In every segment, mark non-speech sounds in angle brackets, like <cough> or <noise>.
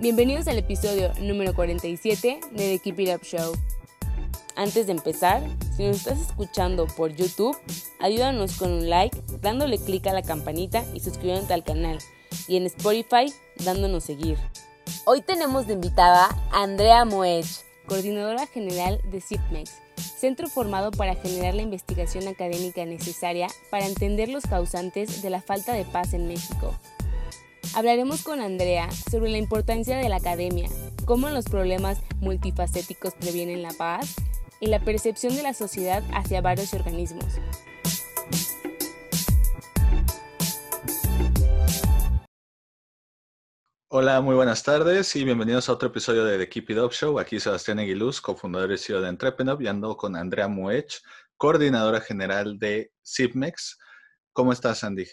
Bienvenidos al episodio número 47 de The Keep It Up Show. Antes de empezar, si nos estás escuchando por YouTube, ayúdanos con un like, dándole clic a la campanita y suscribiéndote al canal. Y en Spotify, dándonos seguir. Hoy tenemos de invitada a Andrea Moech, coordinadora general de CIPMEX, centro formado para generar la investigación académica necesaria para entender los causantes de la falta de paz en México. Hablaremos con Andrea sobre la importancia de la academia, cómo los problemas multifacéticos previenen la paz y la percepción de la sociedad hacia varios organismos. Hola, muy buenas tardes y bienvenidos a otro episodio de The Keep It Up Show. Aquí Sebastián Aguiluz, cofundador y CEO de Entrepreneur, y ando con Andrea Muech, coordinadora general de CIPMEX. ¿Cómo estás, Andy?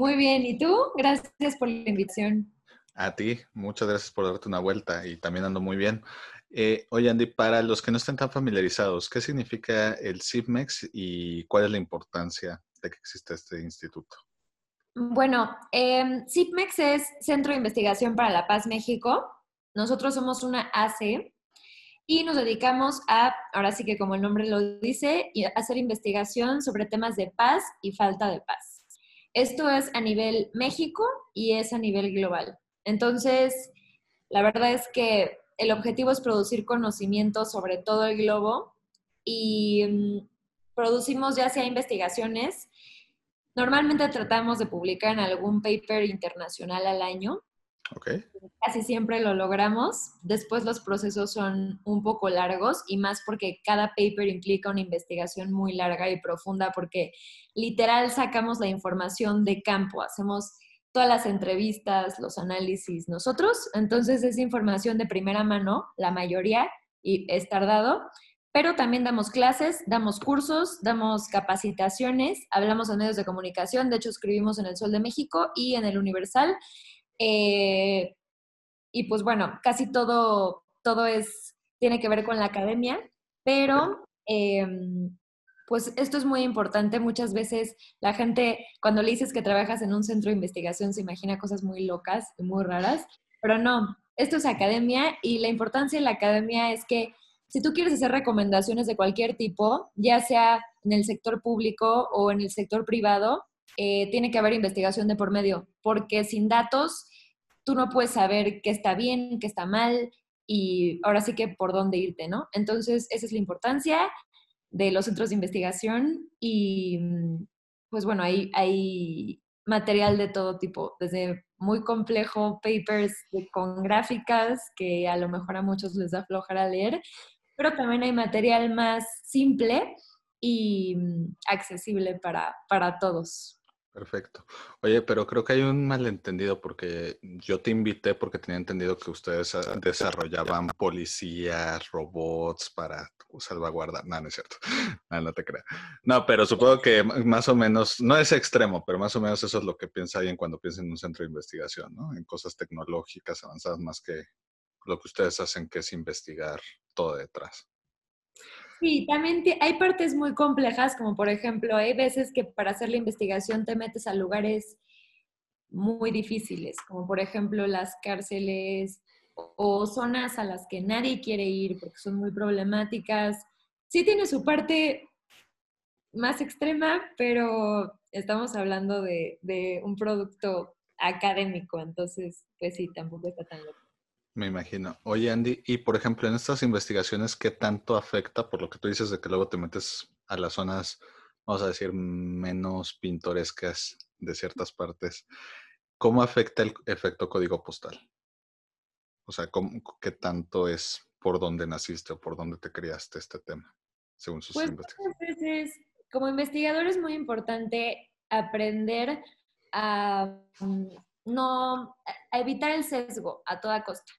Muy bien, ¿y tú? Gracias por la invitación. A ti, muchas gracias por darte una vuelta y también ando muy bien. Eh, oye, Andy, para los que no estén tan familiarizados, ¿qué significa el CIPMEX y cuál es la importancia de que exista este instituto? Bueno, eh, CIPMEX es Centro de Investigación para la Paz México. Nosotros somos una AC y nos dedicamos a, ahora sí que como el nombre lo dice, hacer investigación sobre temas de paz y falta de paz. Esto es a nivel México y es a nivel global. Entonces, la verdad es que el objetivo es producir conocimiento sobre todo el globo y mm, producimos ya sea investigaciones. Normalmente tratamos de publicar en algún paper internacional al año Okay. Casi siempre lo logramos. Después los procesos son un poco largos y más porque cada paper implica una investigación muy larga y profunda porque literal sacamos la información de campo, hacemos todas las entrevistas, los análisis nosotros. Entonces es información de primera mano, la mayoría, y es tardado. Pero también damos clases, damos cursos, damos capacitaciones, hablamos en medios de comunicación, de hecho escribimos en El Sol de México y en El Universal. Eh, y pues bueno, casi todo, todo es, tiene que ver con la academia, pero em, pues esto es muy importante. Muchas veces la gente, cuando le dices que trabajas en un centro de investigación, se imagina cosas muy locas y muy raras, pero no, esto es academia y la importancia de la academia es que si tú quieres hacer recomendaciones de cualquier tipo, ya sea en el sector público o en el sector privado, eh, tiene que haber investigación de por medio, porque sin datos tú no puedes saber qué está bien, qué está mal y ahora sí que por dónde irte, ¿no? Entonces, esa es la importancia de los centros de investigación y mm, pues bueno, hay, hay material de todo tipo, desde muy complejo, papers con gráficas que a lo mejor a muchos les da flojera leer, pero también hay material más simple y mm, accesible para, para todos. Perfecto. Oye, pero creo que hay un malentendido porque yo te invité porque tenía entendido que ustedes ah, desarrollaban policías, robots para salvaguardar. No, no es cierto. <laughs> No, no te creas. No, pero supongo que más o menos, no es extremo, pero más o menos eso es lo que piensa alguien cuando piensa en un centro de investigación, ¿no? En cosas tecnológicas avanzadas más que lo que ustedes hacen, que es investigar todo detrás. Sí, también hay partes muy complejas, como por ejemplo, hay veces que para hacer la investigación te metes a lugares muy difíciles, como por ejemplo las cárceles o zonas a las que nadie quiere ir porque son muy problemáticas. Sí tiene su parte más extrema, pero estamos hablando de, de un producto académico, entonces pues sí, tampoco está tan loco. Me imagino. Oye, Andy, y por ejemplo, en estas investigaciones, ¿qué tanto afecta, por lo que tú dices, de que luego te metes a las zonas, vamos a decir, menos pintorescas de ciertas partes? ¿Cómo afecta el efecto código postal? O sea, ¿qué tanto es por dónde naciste o por dónde te criaste este tema, según sus pues, investigaciones? como investigador es muy importante aprender a mm, no, a evitar el sesgo a toda costa.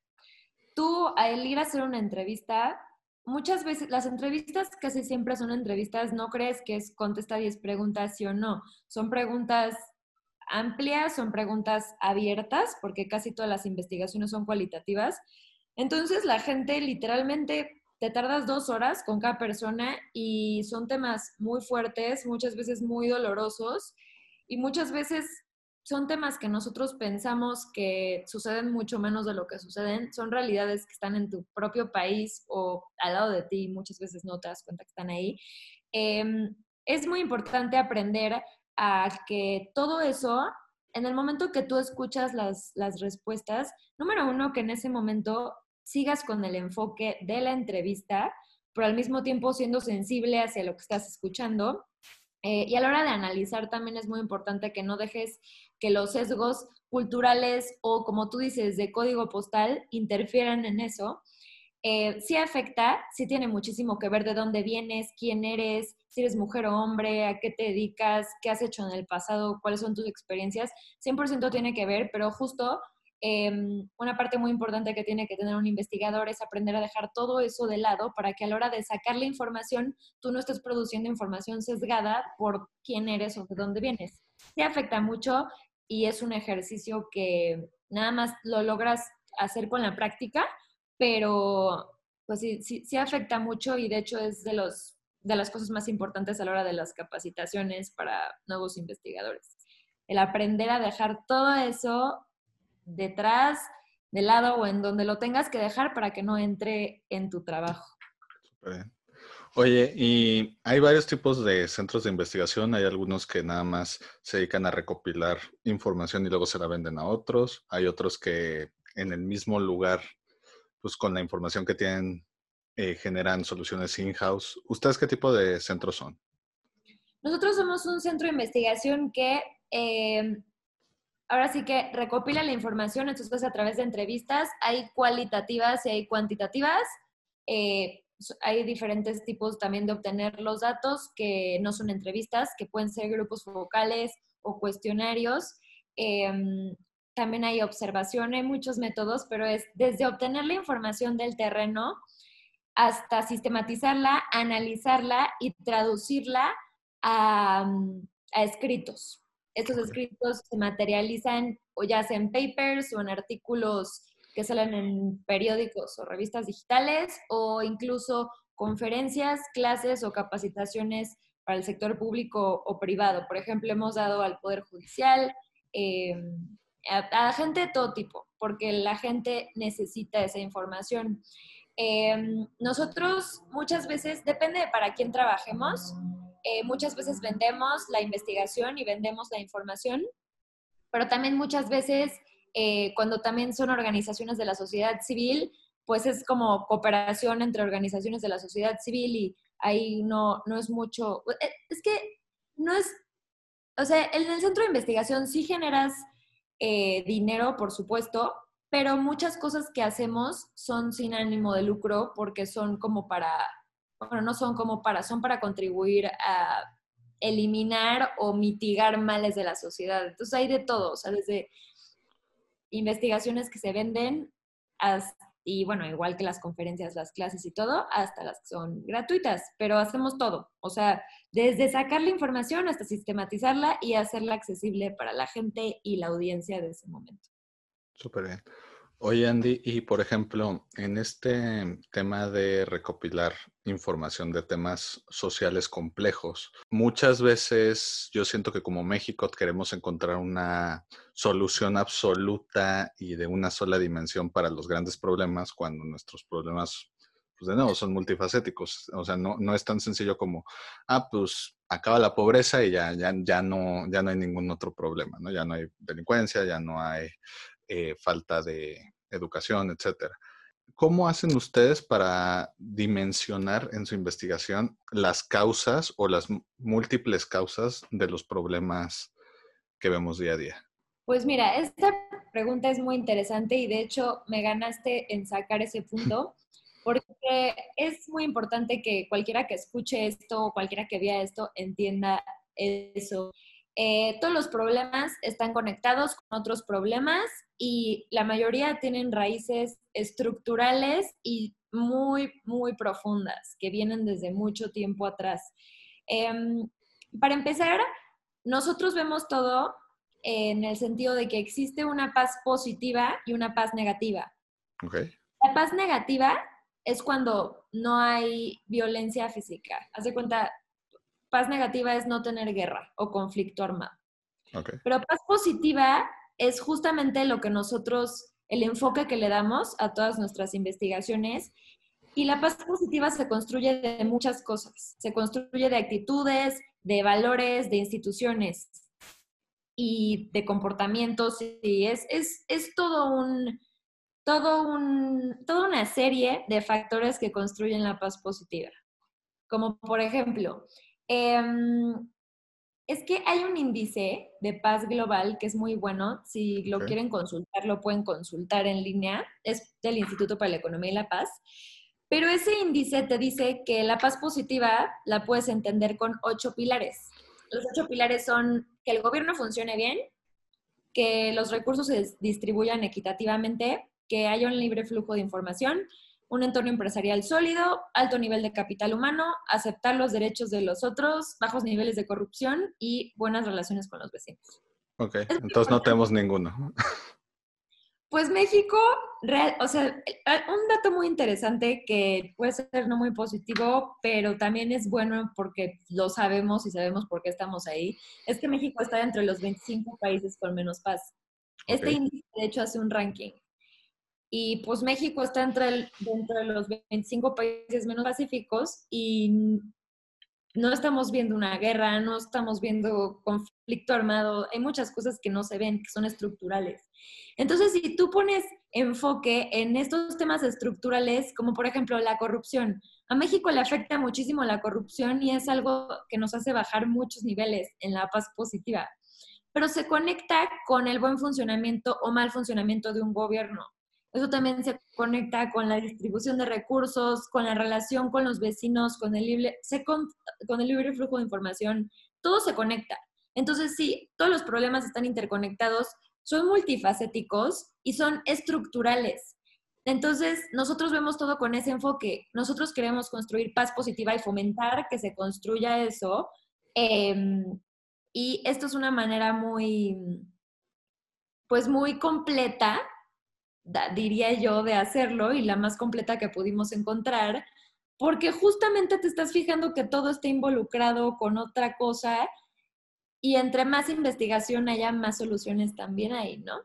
Tú, al ir a hacer una entrevista, muchas veces, las entrevistas casi siempre son entrevistas, no crees que es contesta 10 preguntas sí o no, son preguntas amplias, son preguntas abiertas, porque casi todas las investigaciones son cualitativas. Entonces la gente literalmente te tardas dos horas con cada persona y son temas muy fuertes, muchas veces muy dolorosos y muchas veces son temas que nosotros pensamos que suceden mucho menos de lo que suceden, son realidades que están en tu propio país o al lado de ti, muchas veces no te das cuenta que están ahí. Em, es muy importante aprender a que todo eso, en el momento que tú escuchas las, las respuestas, número uno, que en ese momento sigas con el enfoque de la entrevista, pero al mismo tiempo siendo sensible hacia lo que estás escuchando. Eh, y a la hora de analizar también es muy importante que no dejes que los sesgos culturales o, como tú dices, de código postal interfieran en eso. Eh, sí afecta, sí tiene muchísimo que ver de dónde vienes, quién eres, si eres mujer o hombre, a qué te dedicas, qué has hecho en el pasado, cuáles son tus experiencias. 100% tiene que ver, pero justo em, una parte muy importante que tiene que tener un investigador es aprender a dejar todo eso de lado para que a la hora de sacar la información, tú no estés produciendo información sesgada por quién eres o de dónde vienes. Sí afecta mucho y es un ejercicio que nada más lo logras hacer con la práctica, pero pues sí, sí, afecta mucho y de hecho es de, los, de las cosas más importantes a la hora de las capacitaciones para nuevos investigadores. El aprender a dejar todo eso detrás, de lado o en donde lo tengas que dejar para que no entre en tu trabajo. Oye, y hay varios tipos de centros de investigación. Hay algunos que nada más se dedican a recopilar información y luego se la venden a otros. Hay otros que en el mismo lugar, pues con la información que tienen, eh, generan soluciones in-house. ¿Ustedes qué tipo de centros son? Nosotros somos un centro de investigación que em, ahora sí que recopila la información, entonces a través de entrevistas, hay cualitativas y hay cuantitativas. Eh, hay diferentes tipos también de obtener los datos que no son entrevistas, que pueden ser grupos focales o cuestionarios. Em, también hay observación, hay muchos métodos, pero es desde obtener la información del terreno hasta sistematizarla, analizarla y traducirla a, a escritos. Estos escritos se materializan o ya sea en papers o en artículos que salen en periódicos o revistas digitales o incluso conferencias, clases o capacitaciones para el sector público o privado. Por ejemplo, hemos dado al Poder Judicial, eh, a, gente de todo tipo, porque la gente necesita esa información. Eh, nosotros muchas veces, depende de para quién trabajemos, eh, muchas veces vendemos la investigación y vendemos la información, pero también muchas veces eh, cuando también son organizaciones de la sociedad civil, pues es como cooperación entre organizaciones de la sociedad civil y ahí no, no es mucho, eh, es que no es, o sea, en el centro de investigación sí generas eh, dinero, por supuesto, pero muchas cosas que hacemos son sin ánimo de lucro porque son como para, bueno, no son como para, son para contribuir a eliminar o mitigar males de la sociedad. Entonces hay de todo, o sea, desde investigaciones que se venden y bueno, igual que las conferencias, las clases y todo, hasta las que son gratuitas, pero hacemos todo, o sea, desde sacar la información hasta sistematizarla y hacerla accesible para la gente y la audiencia de ese momento. Súper bien. Oye, Andy, y por ejemplo, en este tema de recopilar información de temas sociales complejos, muchas veces yo siento que como México queremos encontrar una solución absoluta y de una sola dimensión para los grandes problemas cuando nuestros problemas, pues de nuevo, son multifacéticos. O sea, no, no es tan sencillo como, ah, pues acaba la pobreza y ya, ya, ya, no, ya no hay ningún otro problema, ¿no? Ya no hay delincuencia, ya no hay eh, falta de educación, etcétera. ¿Cómo hacen ustedes para dimensionar en su investigación las causas o las múltiples causas de los problemas que vemos día a día? Pues mira, esta pregunta es muy interesante y de hecho me ganaste en sacar ese punto porque es muy importante que cualquiera que escuche esto o cualquiera que vea esto entienda eso. Eh, todos los problemas están conectados con otros problemas y la mayoría tienen raíces estructurales y muy, muy profundas que vienen desde mucho tiempo atrás. Em, para empezar, nosotros vemos todo en el sentido de que existe una paz positiva y una paz negativa. La paz negativa es cuando no hay violencia física. Haz de cuenta, paz negativa es no tener guerra o conflicto armado. Pero paz positiva es justamente lo que nosotros, el enfoque que le damos a todas nuestras investigaciones. Y la paz positiva se construye de muchas cosas. Se construye de actitudes, de valores, de instituciones y de comportamientos. Y es, es, es todo un, todo un, toda una serie de factores que construyen la paz positiva. Como por ejemplo, em, es que hay un índice de paz global que es muy bueno. Si lo quieren consultar, lo pueden consultar en línea. Es del Instituto para la Economía y la Paz. Pero ese índice te dice que la paz positiva la puedes entender con ocho pilares. Los ocho pilares son que el gobierno funcione bien, que los recursos se distribuyan equitativamente, que haya un libre flujo de información, un entorno empresarial sólido, alto nivel de capital humano, aceptar los derechos de los otros, bajos niveles de corrupción y buenas relaciones con los vecinos. Ok, entonces no tenemos ninguno. Pues México, o sea, un dato muy interesante que puede ser no muy positivo, pero también es bueno porque lo sabemos y sabemos por qué estamos ahí, es que México está entre los 25 países con menos paz. Este índice, de hecho, hace un ranking y pues México está entre dentro de los 25 países menos pacíficos y no estamos viendo una guerra, no estamos viendo conflicto armado, hay muchas cosas que no se ven, que son estructurales. Entonces, si tú pones enfoque en estos temas estructurales, como por ejemplo la corrupción, a México le afecta muchísimo la corrupción y es algo que nos hace bajar muchos niveles en la paz positiva, pero se conecta con el buen funcionamiento o mal funcionamiento de un gobierno. Eso también se conecta con la distribución de recursos, con la relación con los vecinos, con el libre, con, el libre flujo de información. Todo se conecta. Entonces, sí, todos los problemas están interconectados, son multifacéticos y son estructurales. Entonces, nosotros vemos todo con ese enfoque. Nosotros queremos construir paz positiva y fomentar que se construya eso. Em, y esto es una manera muy, pues muy completa diría yo, de hacerlo y la más completa que pudimos encontrar, porque justamente te estás fijando que todo está involucrado con otra cosa y entre más investigación haya, más soluciones también hay, ¿no?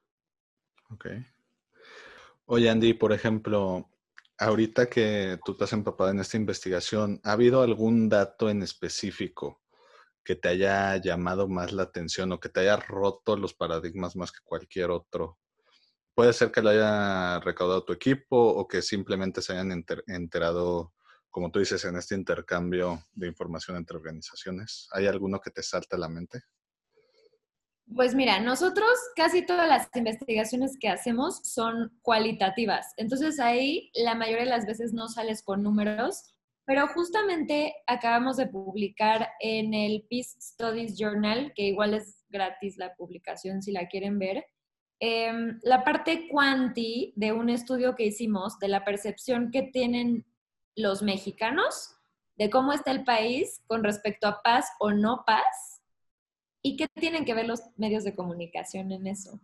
Ok. Oye, Andy, por ejemplo, ahorita que tú estás empapada en esta investigación, ¿ha habido algún dato en específico que te haya llamado más la atención o que te haya roto los paradigmas más que cualquier otro puede ser que lo haya recaudado tu equipo o que simplemente se hayan enterado, como tú dices, en este intercambio de información entre organizaciones. ¿Hay alguno que te salta a la mente? Pues mira, nosotros casi todas las investigaciones que hacemos son cualitativas. Entonces ahí la mayoría de las veces no sales con números, pero justamente acabamos de publicar en el Peace Studies Journal, que igual es gratis la publicación si la quieren ver, Em, la parte cuanti de un estudio que hicimos de la percepción que tienen los mexicanos de cómo está el país con respecto a paz o no paz y qué tienen que ver los medios de comunicación en eso.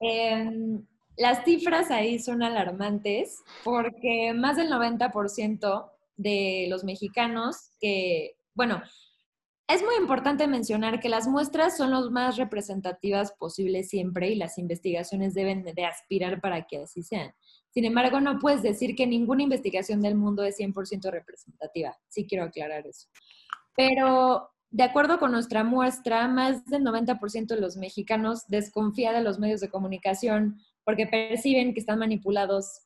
Em, las cifras ahí son alarmantes porque más del 90% de los mexicanos que, bueno, es muy importante mencionar que las muestras son las más representativas posibles siempre y las investigaciones deben de aspirar para que así sean. Sin embargo, no puedes decir que ninguna investigación del mundo es 100% representativa. Sí quiero aclarar eso. Pero de acuerdo con nuestra muestra, más del 90% de los mexicanos desconfía de los medios de comunicación porque perciben que están manipulados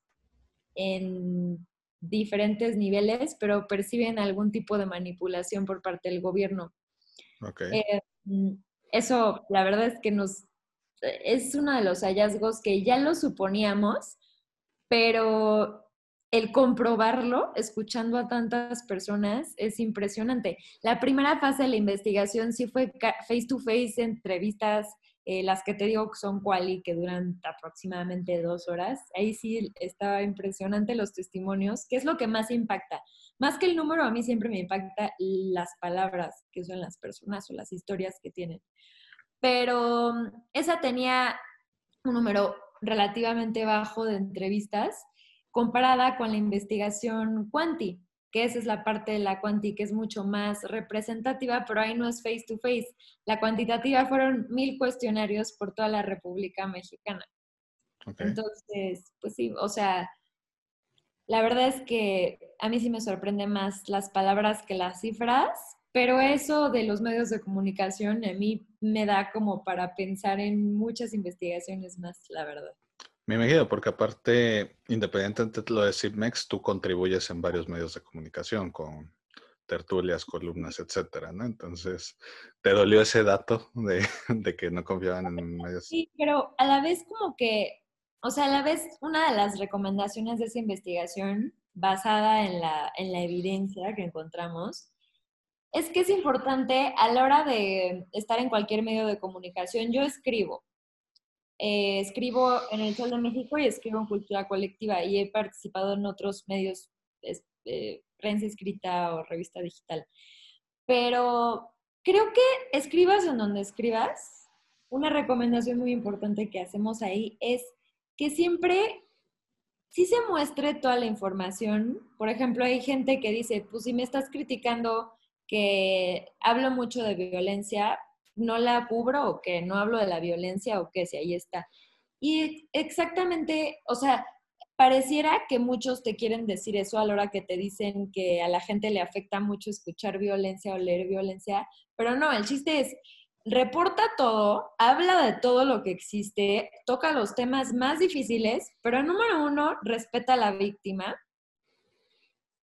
en diferentes niveles, pero perciben algún tipo de manipulación por parte del gobierno. Eh, mm, eso, la verdad es que nos es uno de los hallazgos que ya lo suponíamos, pero el comprobarlo, escuchando a tantas personas, es impresionante. La primera fase de la investigación sí fue face to face, entrevistas, eh, las que te digo que son quali, que duran aproximadamente dos horas. Ahí sí estaba impresionante los testimonios, que es lo que más impacta. Más que el número, a mí siempre me impacta las palabras que usan las personas o las historias que tienen. Pero esa tenía un número relativamente bajo de entrevistas comparada con la investigación Quanti, que esa es la parte de la Quanti que es mucho más representativa, pero ahí no es face to face. La cuantitativa fueron mil cuestionarios por toda la República Mexicana. Entonces, pues sí, o sea, la verdad es que a mí sí me sorprende más las palabras que las cifras, pero eso de los medios de comunicación a mí me da como para pensar en muchas investigaciones más, la verdad. Me imagino, porque aparte, independientemente de lo de CIPMEX, tú contribuyes en varios medios de comunicación con tertulias, columnas, etcétera, ¿no? Entonces, ¿te dolió ese dato de, <laughs> de que no confiaban en medios? Sí, pero a la vez como que, o sea, a la vez una de las recomendaciones de esa investigación basada en la, en la evidencia que encontramos es que es importante a la hora de estar en cualquier medio de comunicación, yo escribo, eh, escribo en el Sol de México y escribo en Cultura Colectiva y he participado en otros medios, eh, prensa escrita o revista digital. Pero creo que escribas en donde escribas, una recomendación muy importante que hacemos ahí es que siempre sí se muestre toda la información. Por ejemplo, hay gente que dice, pues si me estás criticando que hablo mucho de violencia, no la cubro o que no hablo de la violencia o que si ahí está. Y exactamente, o sea, pareciera que muchos te quieren decir eso a la hora que te dicen que a la gente le afecta mucho escuchar violencia o leer violencia, pero no, el chiste es, reporta todo, habla de todo lo que existe, toca los temas más difíciles, pero número uno, respeta a la víctima,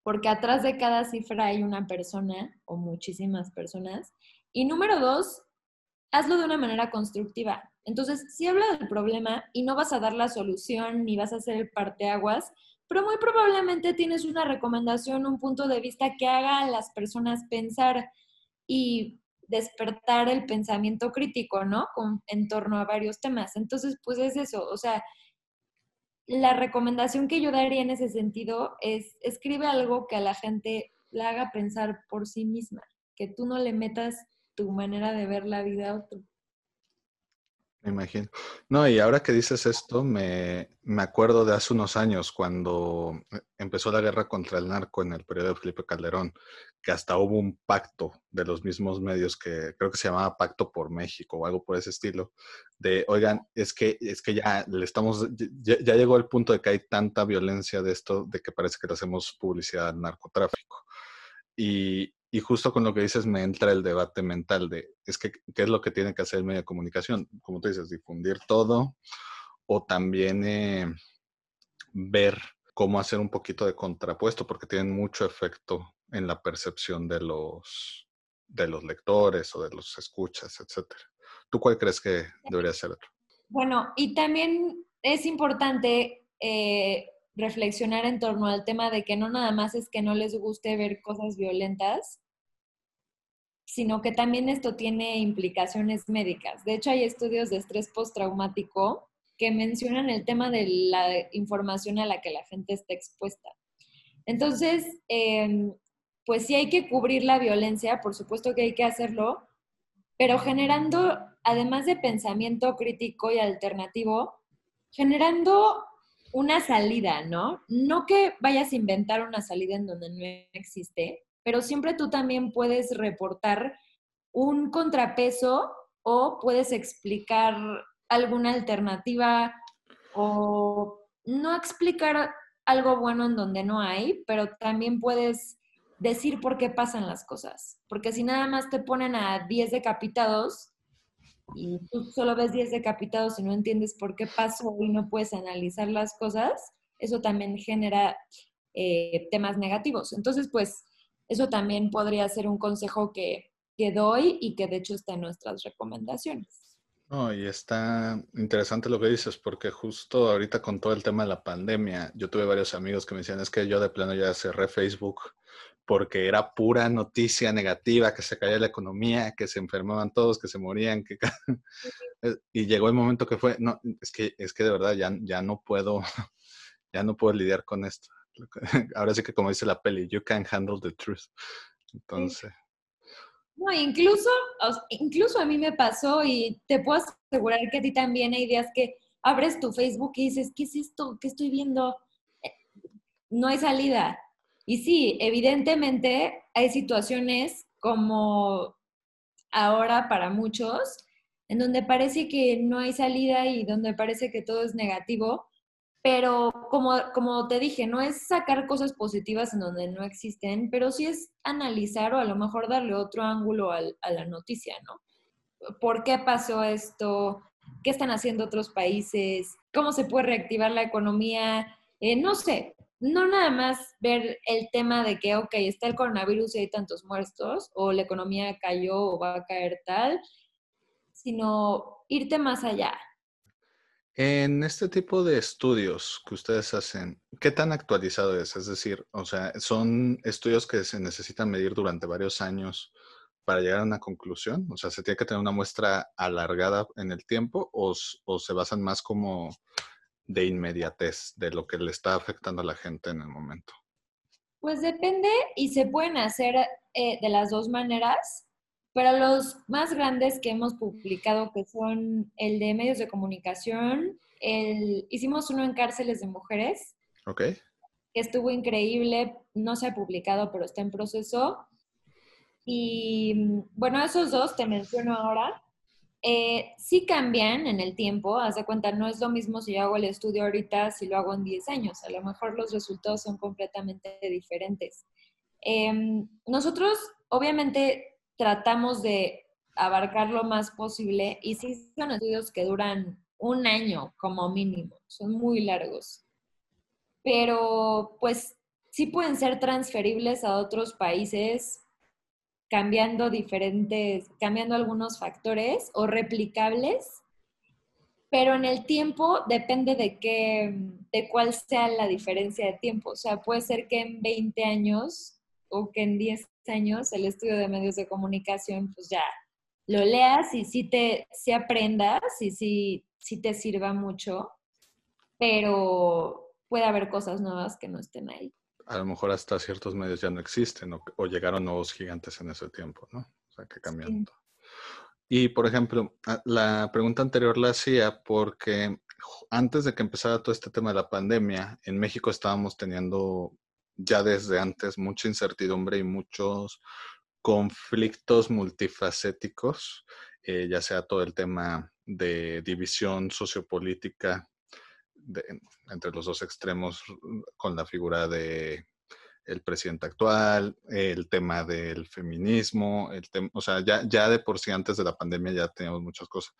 porque atrás de cada cifra hay una persona o muchísimas personas. Y número dos, hazlo de una manera constructiva. Entonces, si habla del problema y no vas a dar la solución ni vas a hacer el parteaguas, pero muy probablemente tienes una recomendación, un punto de vista que haga a las personas pensar y despertar el pensamiento crítico, ¿no? En torno a varios temas. Entonces, pues es eso, o sea, la recomendación que yo daría en ese sentido es escribe algo que a la gente la haga pensar por sí misma, que tú no le metas tu manera de ver la vida a otro. Me imagino. No, y ahora que dices esto, me, me, acuerdo de hace unos años cuando empezó la guerra contra el narco en el periodo de Felipe Calderón, que hasta hubo un pacto de los mismos medios que creo que se llamaba Pacto por México o algo por ese estilo, de, oigan, es que, es que ya le estamos, ya, ya llegó el punto de que hay tanta violencia de esto, de que parece que le hacemos publicidad al narcotráfico. Y, y justo con lo que dices me entra el debate mental de, es que, ¿qué es lo que tiene que hacer el medio de comunicación? Como tú dices, difundir todo o también eh, ver cómo hacer un poquito de contrapuesto, porque tienen mucho efecto en la percepción de los, de los lectores o de los escuchas, etcétera. ¿Tú cuál crees que debería ser? Bueno, y también es importante eh, reflexionar en torno al tema de que no nada más es que no les guste ver cosas violentas, sino que también esto tiene implicaciones médicas. De hecho, hay estudios de estrés postraumático que mencionan el tema de la información a la que la gente está expuesta. Entonces, em, pues sí hay que cubrir la violencia, por supuesto que hay que hacerlo, pero generando, además de pensamiento crítico y alternativo, generando una salida, ¿no? No que vayas a inventar una salida en donde no existe, pero siempre tú también puedes reportar un contrapeso o puedes explicar alguna alternativa o no explicar algo bueno en donde no hay, pero también puedes decir por qué pasan las cosas. Porque si nada más te ponen a 10 decapitados, y tú solo ves 10 decapitados y no entiendes por qué pasó y no puedes analizar las cosas, eso también genera eh, temas negativos. Entonces, pues, eso también podría ser un consejo que, que doy y que de hecho está en nuestras recomendaciones. No, y está interesante lo que dices, porque justo ahorita con todo el tema de la pandemia, yo tuve varios amigos que me decían, es que yo de plano ya cerré Facebook porque era pura noticia negativa, que se caía la economía, que se enfermaban todos, que se morían, que... <laughs> y llegó el momento que fue, no, es que, es que de verdad ya, ya no puedo, <laughs> ya no puedo lidiar con esto. <laughs> Ahora sí que como dice la peli, you can handle the truth. Entonces... No, incluso, incluso a mí me pasó y te puedo asegurar que a ti también hay días que abres tu Facebook y dices, ¿qué es esto? ¿Qué estoy viendo? Eh, no hay salida. Y sí, evidentemente hay situaciones como ahora para muchos, en donde parece que no hay salida y donde parece que todo es negativo, pero como, como te dije, no es sacar cosas positivas en donde no existen, pero sí es analizar o a lo mejor darle otro ángulo a la noticia, ¿no? ¿Por qué pasó esto? ¿Qué están haciendo otros países? ¿Cómo se puede reactivar la economía? Eh, no sé, no nada más ver el tema de que, ok, está el coronavirus y hay tantos muertos, o la economía cayó o va a caer tal, sino irte más allá. En este tipo de estudios que ustedes hacen, ¿qué tan actualizado es? Es decir, o sea, ¿son estudios que se necesitan medir durante varios años para llegar a una conclusión? O sea, ¿se tiene que tener una muestra alargada en el tiempo o, se basan más como de inmediatez de lo que le está afectando a la gente en el momento? Pues depende y se pueden hacer eh, de las dos maneras. Pero los más grandes que hemos publicado, que son el de medios de comunicación, el, hicimos uno en cárceles de mujeres. Ok. Que estuvo increíble, no se ha publicado, pero está en proceso. Y bueno, esos dos te menciono ahora. Eh, sí cambian en el tiempo, haz de cuenta, no es lo mismo si yo hago el estudio ahorita, si lo hago en 10 años, a lo mejor los resultados son completamente diferentes. Em, nosotros, obviamente, tratamos de abarcar lo más posible y sí son estudios que duran un año como mínimo, son muy largos. Pero pues sí pueden ser transferibles a otros países cambiando diferentes, cambiando algunos factores o replicables, pero en el tiempo depende de qué, de cuál sea la diferencia de tiempo. O sea, puede ser que en 20 años o que en 10 años el estudio de medios de comunicación, pues ya lo leas y sí te sí aprendas y sí, sí te sirva mucho, pero puede haber cosas nuevas que no estén ahí. A lo mejor hasta ciertos medios ya no existen o, llegaron nuevos gigantes en ese tiempo, ¿no? O sea, que cambian Y, por ejemplo, la pregunta anterior la hacía porque antes de que empezara todo este tema de la pandemia, en México estábamos teniendo ya desde antes mucha incertidumbre y muchos conflictos multifacéticos, eh, ya sea todo el tema de división sociopolítica entre los dos extremos con la figura de el presidente actual, el tema del feminismo, el tema, o sea, ya, ya de por sí antes de la pandemia ya teníamos muchas cosas.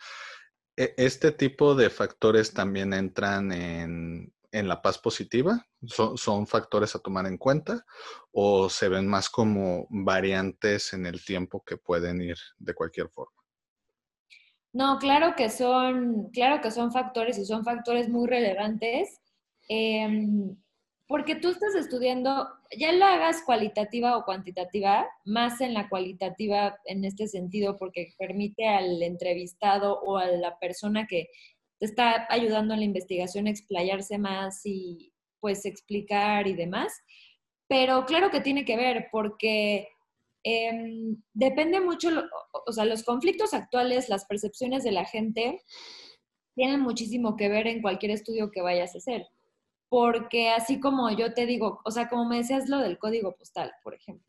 E, este tipo de factores también entran en en la paz positiva? ¿Son, factores a tomar en cuenta o se ven más como variantes en el tiempo que pueden ir de cualquier forma? No, claro que son, claro que son factores y son factores muy relevantes. Em, porque tú estás estudiando, ya la hagas cualitativa o cuantitativa, más en la cualitativa en este sentido, porque permite al entrevistado o a la persona que te está ayudando en la investigación explayarse más y pues explicar y demás. Pero claro que tiene que ver porque em, depende mucho, o sea, los conflictos actuales, las percepciones de la gente tienen muchísimo que ver en cualquier estudio que vayas a hacer. Porque así como yo te digo, o sea, como me decías lo del código postal, por ejemplo.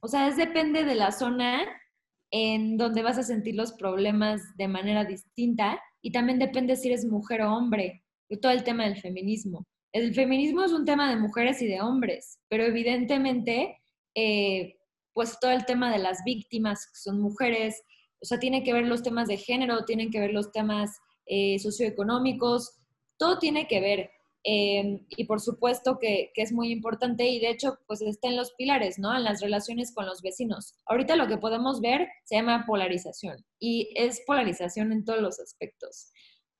O sea, es depende de la zona en donde vas a sentir los problemas de manera distinta y también depende si eres mujer o hombre, y todo el tema del feminismo. El feminismo es un tema de mujeres y de hombres, pero evidentemente, eh, pues todo el tema de las víctimas, que son mujeres, o sea, tiene que ver los temas de género, tienen que ver los temas eh, socioeconómicos, todo tiene que ver. Em, y por supuesto que, que, es muy importante y de hecho pues está en los pilares, ¿no? En las relaciones con los vecinos. Ahorita lo que podemos ver se llama polarización y es polarización en todos los aspectos.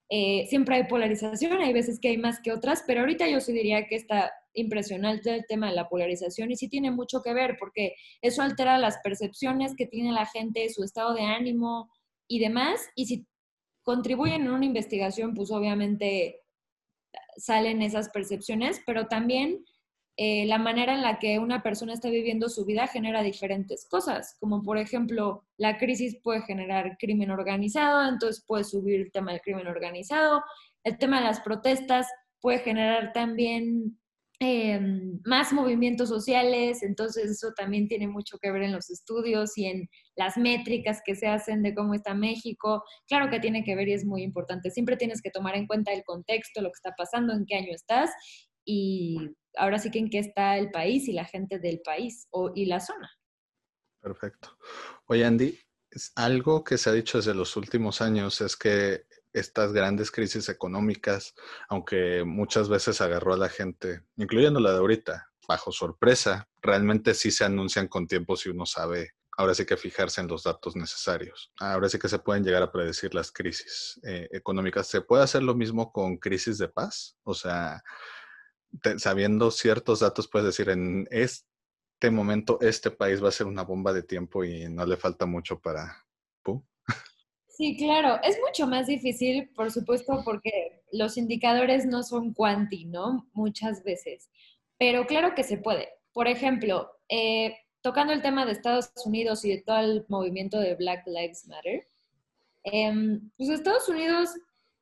Eh, siempre hay polarización, hay veces que hay más que otras, pero ahorita yo sí diría que está impresionante el tema de la polarización y sí tiene mucho que ver porque eso altera las percepciones que tiene la gente, su estado de ánimo y demás. Y si contribuyen en una investigación, pues obviamente salen esas percepciones, pero también eh, la manera en la que una persona está viviendo su vida genera diferentes cosas, como por ejemplo, la crisis puede generar crimen organizado, entonces puede subir el tema del crimen organizado, el tema de las protestas puede generar también em, más movimientos sociales, entonces eso también tiene mucho que ver en los estudios y en las métricas que se hacen de cómo está México. Claro que tiene que ver y es muy importante. Siempre tienes que tomar en cuenta el contexto, lo que está pasando, en qué año estás y ahora sí que en qué está el país y la gente del país o, y la zona. Perfecto. Oye, Andy, algo que se ha dicho desde los últimos años es que estas grandes crisis económicas, aunque muchas veces agarró a la gente, incluyendo la de ahorita, bajo sorpresa, realmente sí se anuncian con tiempo si uno sabe, ahora sí que fijarse en los datos necesarios. Ahora sí que se pueden llegar a predecir las crisis eh, económicas. ¿Se puede hacer lo mismo con crisis de paz? O sea, sabiendo ciertos datos, puedes decir, en este momento este país va a ser una bomba de tiempo y no le falta mucho para... Sí, claro, es mucho más difícil, por supuesto, porque los indicadores no son cuanti, ¿no? Muchas veces, pero claro que se puede. Por ejemplo, eh, tocando el tema de Estados Unidos y de todo el movimiento de Black Lives Matter, eh, pues Estados Unidos,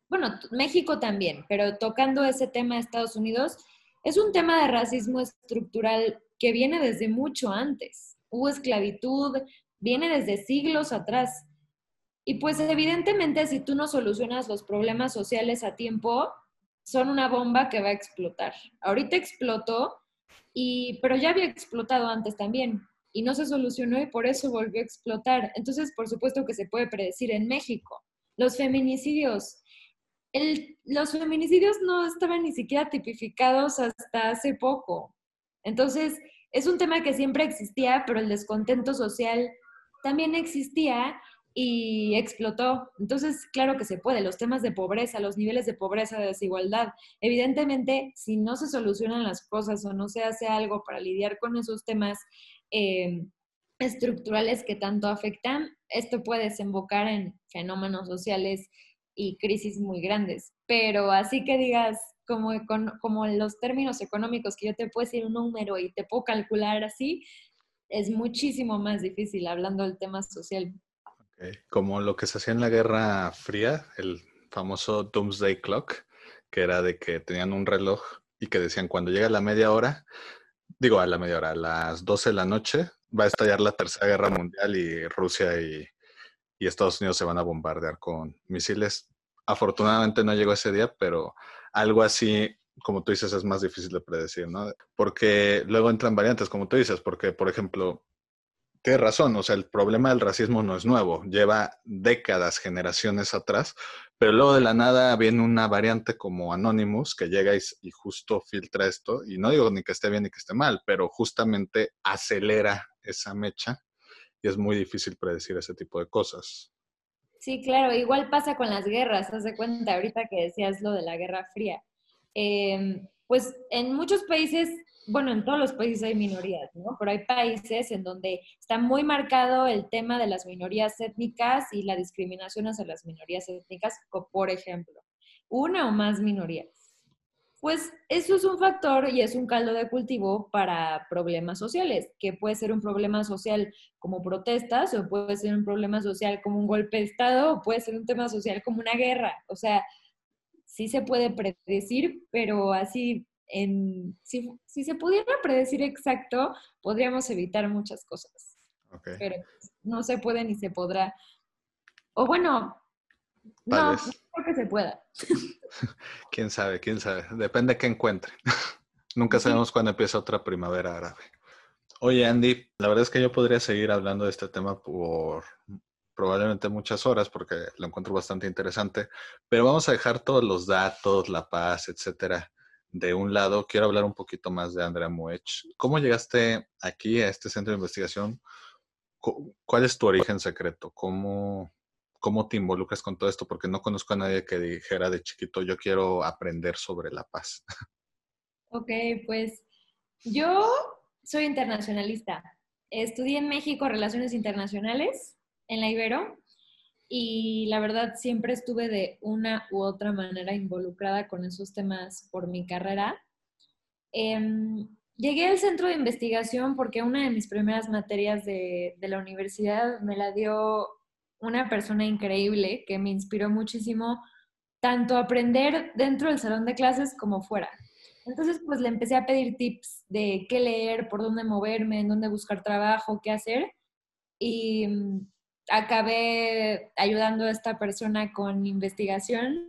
bueno, México también, pero tocando ese tema de Estados Unidos, es un tema de racismo estructural que viene desde mucho antes. Hubo esclavitud, viene desde siglos atrás. Y pues evidentemente si tú no solucionas los problemas sociales a tiempo, son una bomba que va a explotar. Ahorita explotó, y, pero ya había explotado antes también y no se solucionó y por eso volvió a explotar. Entonces, por supuesto que se puede predecir en México. Los feminicidios, los feminicidios no estaban ni siquiera tipificados hasta hace poco. Entonces, es un tema que siempre existía, pero el descontento social también existía y explotó. Entonces, claro que se puede. Los temas de pobreza, los niveles de pobreza, de desigualdad. Evidentemente, si no se solucionan las cosas o no se hace algo para lidiar con esos temas eh, estructurales que tanto afectan, esto puede desembocar en fenómenos sociales y crisis muy grandes. Pero así que digas, como, como los términos económicos, que yo te puedo decir un número y te puedo calcular así, es muchísimo más difícil hablando del tema social. Como lo que se hacía en la Guerra Fría, el famoso Doomsday Clock, que era de que tenían un reloj y que decían cuando llega la media hora, digo a la media hora, a las 12 de la noche, va a estallar la Tercera Guerra Mundial y Rusia y y Estados Unidos se van a bombardear con misiles. Afortunadamente no llegó ese día, pero algo así, como tú dices, es más difícil de predecir, ¿no? Porque luego entran variantes, como tú dices, porque, por ejemplo, tienes razón, o sea, el problema del racismo no es nuevo, lleva décadas, generaciones atrás, pero luego de la nada viene una variante como Anonymous que llega y, y, justo filtra esto, y no digo ni que esté bien ni que esté mal, pero justamente acelera esa mecha y es muy difícil predecir ese tipo de cosas. Sí, claro, igual pasa con las guerras, haz de cuenta ahorita que decías lo de la Guerra Fría. Em, pues en muchos países, bueno, en todos los países hay minorías, ¿no? Pero hay países en donde está muy marcado el tema de las minorías étnicas y la discriminación hacia las minorías étnicas, por ejemplo, una o más minorías pues eso es un factor y es un caldo de cultivo para problemas sociales, que puede ser un problema social como protestas o puede ser un problema social como un golpe de Estado o puede ser un tema social como una guerra. O sea, sí se puede predecir, pero así, en, si, se pudiera predecir exacto, podríamos evitar muchas cosas. Pero no se puede ni se podrá. O bueno, no, creo que se pueda. <laughs> quién sabe, quién sabe. Depende de qué encuentre. <laughs> Nunca sabemos cuándo empieza otra primavera árabe. Oye, Andy, la verdad es que yo podría seguir hablando de este tema por probablemente muchas horas porque lo encuentro bastante interesante, pero vamos a dejar todos los datos, la paz, etcétera, de un lado, quiero hablar un poquito más de Andrea Muech. ¿Cómo llegaste aquí a este centro de investigación? ¿Cuál es tu origen secreto? ¿Cómo, ¿Cómo te involucras con todo esto? Porque no conozco a nadie que dijera de chiquito, yo quiero aprender sobre la paz. Ok, pues yo soy internacionalista. Estudié en México Relaciones Internacionales en la Ibero y la verdad siempre estuve de una u otra manera involucrada con esos temas por mi carrera. Em, llegué al centro de investigación porque una de mis primeras materias de, de la universidad me la dio una persona increíble que me inspiró muchísimo tanto aprender dentro del salón de clases como fuera. Entonces, pues le empecé a pedir tips de qué leer, por dónde moverme, en dónde buscar trabajo, qué hacer. Y mm, acabé ayudando a esta persona con investigación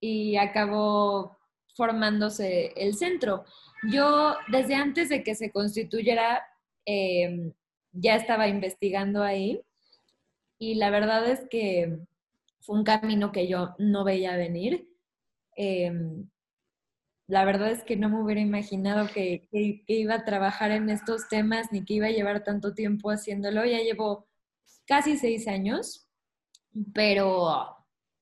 y acabó formándose el centro. Yo, desde antes de que se constituyera, em, ya estaba investigando ahí y la verdad es que fue un camino que yo no veía venir. Em, la verdad es que no me hubiera imaginado que, iba a trabajar en estos temas ni que iba a llevar tanto tiempo haciéndolo. Ya llevo casi seis años, pero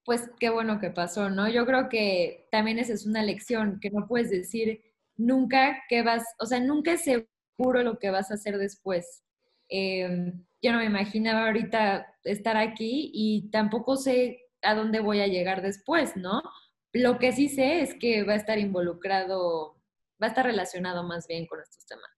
pues qué bueno que pasó, ¿no? Yo creo que también esa es una lección, que no puedes decir nunca que vas, o sea, nunca es seguro lo que vas a hacer después. Em, yo no me imaginaba ahorita estar aquí y tampoco sé a dónde voy a llegar después, ¿no? Lo que sí sé es que va a estar involucrado, va a estar relacionado más bien con estos temas.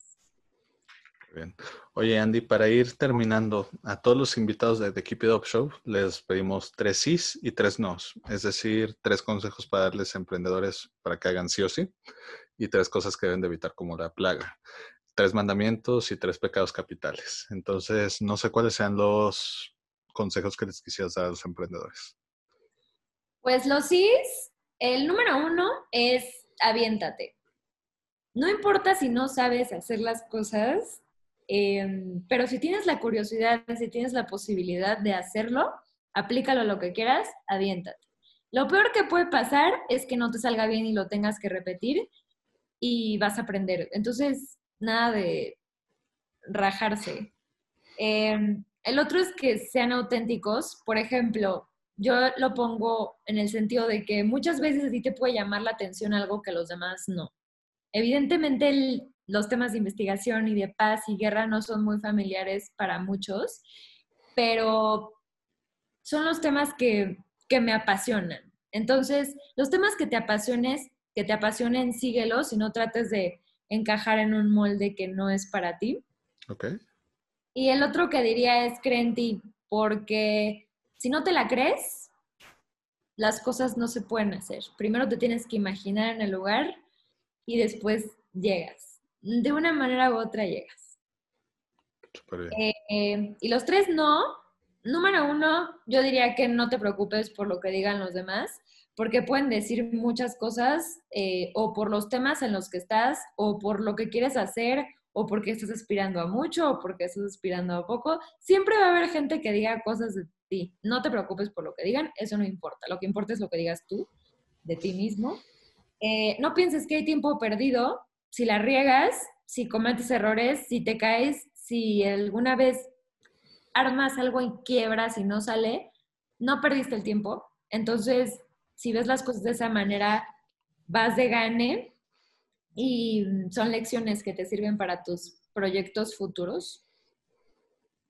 Bien. Oye, Andy, para ir terminando, a todos los invitados de The Keep It Up Show les pedimos tres sís y tres nos, es decir, tres consejos para darles a emprendedores para que hagan sí o sí y tres cosas que deben de evitar como la plaga. Tres mandamientos y tres pecados capitales. Entonces, no sé cuáles sean los consejos que les quisieras dar a los emprendedores. Pues los sís, el número uno es aviéntate. No importa si no sabes hacer las cosas, Em, pero si tienes la curiosidad, si tienes la posibilidad de hacerlo, aplícalo a lo que quieras, aviéntate. Lo peor que puede pasar es que no te salga bien y lo tengas que repetir y vas a aprender. Entonces, nada de rajarse. Em, el otro es que sean auténticos. Por ejemplo, yo lo pongo en el sentido de que muchas veces a ti te puede llamar la atención algo que los demás no. Evidentemente, los temas de investigación y de paz y guerra no son muy familiares para muchos, pero son los temas que, me apasionan. Entonces, los temas que te apasiones, que te apasionen, síguelos y no trates de encajar en un molde que no es para ti. Ok. Y el otro que diría es cree en ti, porque si no te la crees, las cosas no se pueden hacer. Primero te tienes que imaginar en el lugar y después llegas de una manera u otra llegas. Eh, eh, y los tres no. Número uno, yo diría que no te preocupes por lo que digan los demás, porque pueden decir muchas cosas eh, o por los temas en los que estás, o por lo que quieres hacer, o porque estás aspirando a mucho, o porque estás aspirando a poco. Siempre va a haber gente que diga cosas de ti. No te preocupes por lo que digan, eso no importa. Lo que importa es lo que digas tú de ti mismo. no pienses que hay tiempo perdido, si la riegas, si cometes errores, si te caes, si alguna vez armas algo y quiebras y no sale, no perdiste el tiempo. Entonces, si ves las cosas de esa manera, vas de gane y son lecciones que te sirven para tus proyectos futuros.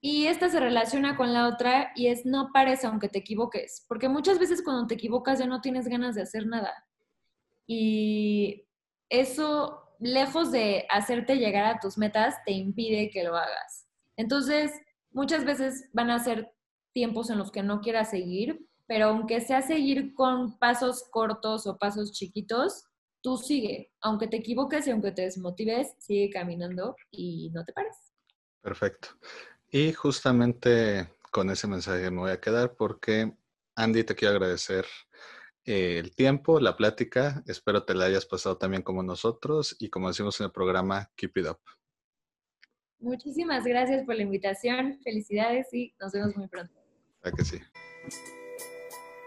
Y esta se relaciona con la otra y es no pares aunque te equivoques, porque muchas veces cuando te equivocas ya no tienes ganas de hacer nada. Y eso lejos de hacerte llegar a tus metas, te impide que lo hagas. Entonces, muchas veces van a ser tiempos en los que no quieras seguir, pero aunque sea seguir con pasos cortos o pasos chiquitos, tú sigue. Aunque te equivoques y aunque te desmotives, sigue caminando y no te pares. Perfecto. Y justamente con ese mensaje me voy a quedar porque Andy, te quiero agradecer eh, el tiempo, la plática. Espero te la hayas pasado también como nosotros y como decimos en el programa, keep it up. Muchísimas gracias por la invitación. Felicidades y nos vemos muy pronto. que sí.